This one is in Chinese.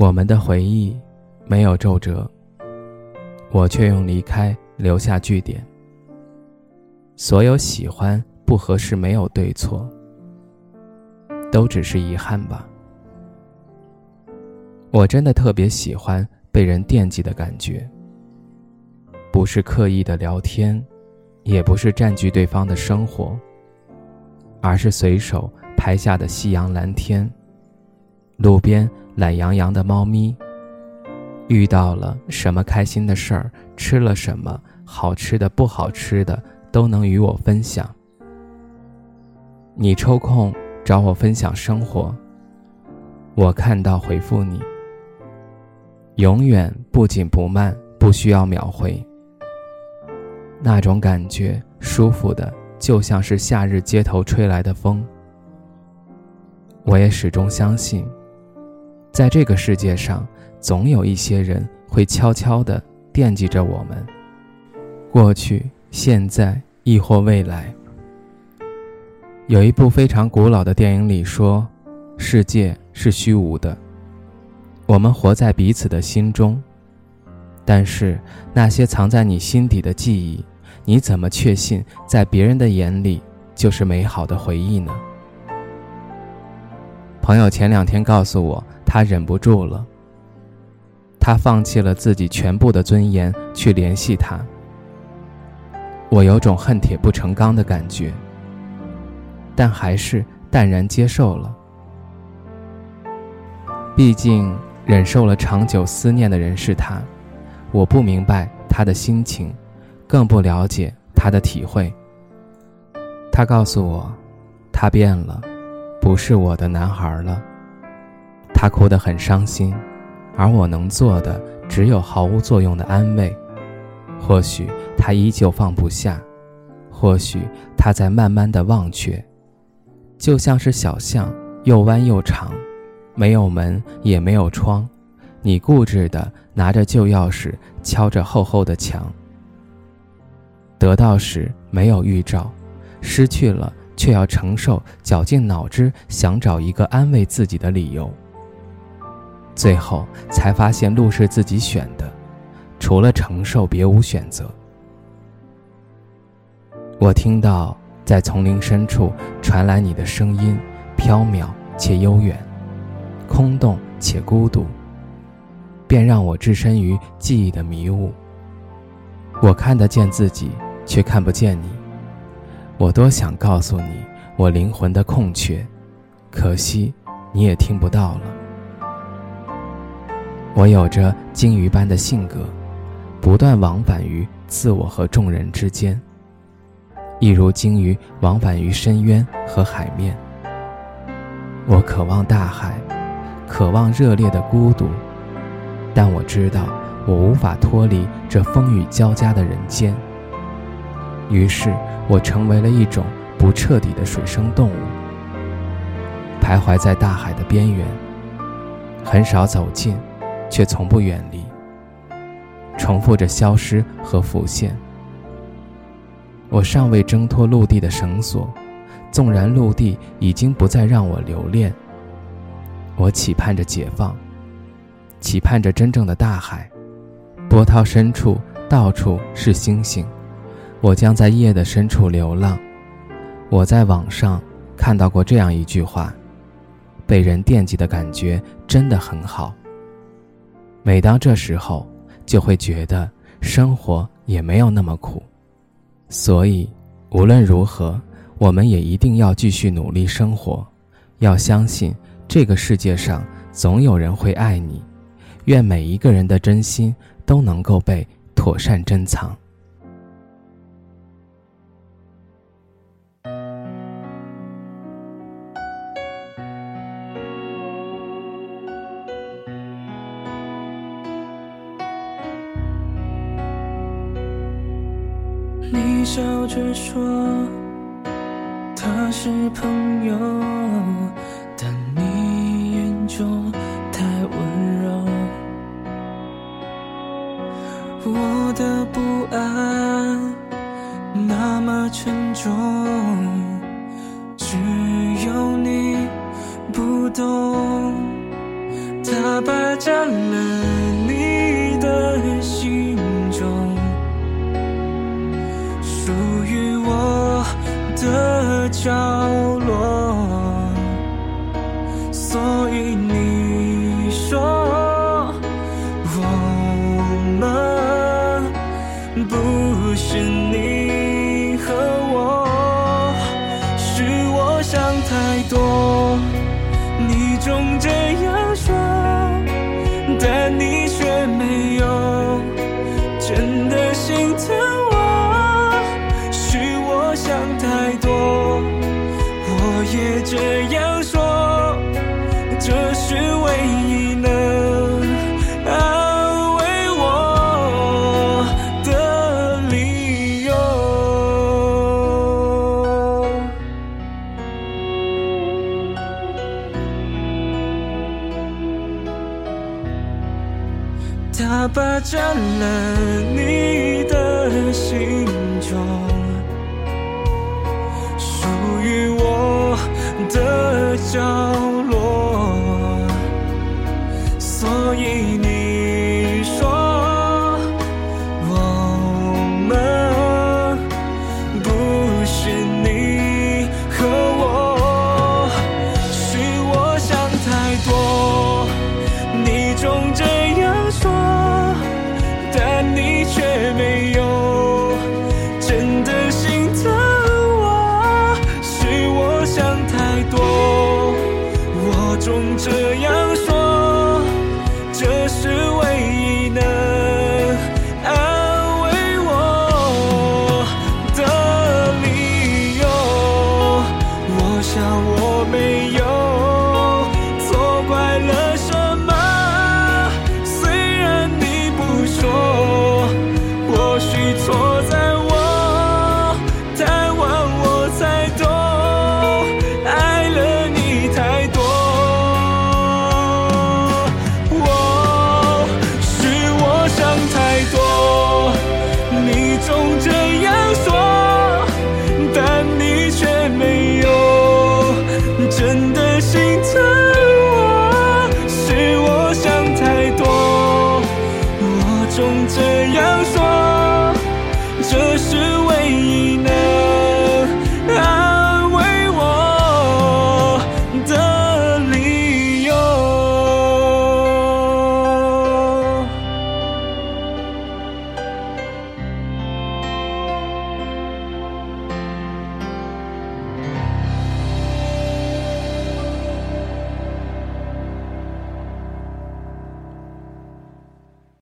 我们的回忆没有皱褶，我却用离开留下句点。所有喜欢不合适，没有对错，都只是遗憾吧。我真的特别喜欢被人惦记的感觉，不是刻意的聊天，也不是占据对方的生活，而是随手拍下的夕阳蓝天，路边。懒洋洋的猫咪，遇到了什么开心的事儿，吃了什么好吃的、不好吃的，都能与我分享。你抽空找我分享生活，我看到回复你。永远不紧不慢，不需要秒回。那种感觉舒服的，就像是夏日街头吹来的风。我也始终相信。在这个世界上，总有一些人会悄悄地惦记着我们。过去、现在，亦或未来。有一部非常古老的电影里说：“世界是虚无的，我们活在彼此的心中。但是那些藏在你心底的记忆，你怎么确信在别人的眼里就是美好的回忆呢？”朋友前两天告诉我。他忍不住了。他放弃了自己全部的尊严去联系他。我有种恨铁不成钢的感觉，但还是淡然接受了。毕竟忍受了长久思念的人是他，我不明白他的心情，更不了解他的体会。他告诉我，他变了，不是我的男孩了。他哭得很伤心，而我能做的只有毫无作用的安慰。或许他依旧放不下，或许他在慢慢的忘却。就像是小巷，又弯又长，没有门也没有窗，你固执的拿着旧钥匙敲着厚厚的墙。得到时没有预兆，失去了却要承受，绞尽脑汁想找一个安慰自己的理由。最后才发现路是自己选的，除了承受别无选择。我听到在丛林深处传来你的声音，飘渺且悠远，空洞且孤独，便让我置身于记忆的迷雾。我看得见自己，却看不见你。我多想告诉你我灵魂的空缺，可惜你也听不到了。我有着鲸鱼般的性格，不断往返于自我和众人之间，一如鲸鱼往返于深渊和海面。我渴望大海，渴望热烈的孤独，但我知道我无法脱离这风雨交加的人间。于是，我成为了一种不彻底的水生动物，徘徊在大海的边缘，很少走近。却从不远离，重复着消失和浮现。我尚未挣脱陆地的绳索，纵然陆地已经不再让我留恋。我期盼着解放，期盼着真正的大海。波涛深处，到处是星星。我将在夜的深处流浪。我在网上看到过这样一句话：被人惦记的感觉真的很好。每当这时候，就会觉得生活也没有那么苦，所以无论如何，我们也一定要继续努力生活，要相信这个世界上总有人会爱你。愿每一个人的真心都能够被妥善珍藏。你笑着说他是朋友，但你眼中太温柔。我的不安那么沉重，只有你不懂。他霸占了你的心角落，所以你说我们不是你。爸爸占了你的心中属于我的角总这样说，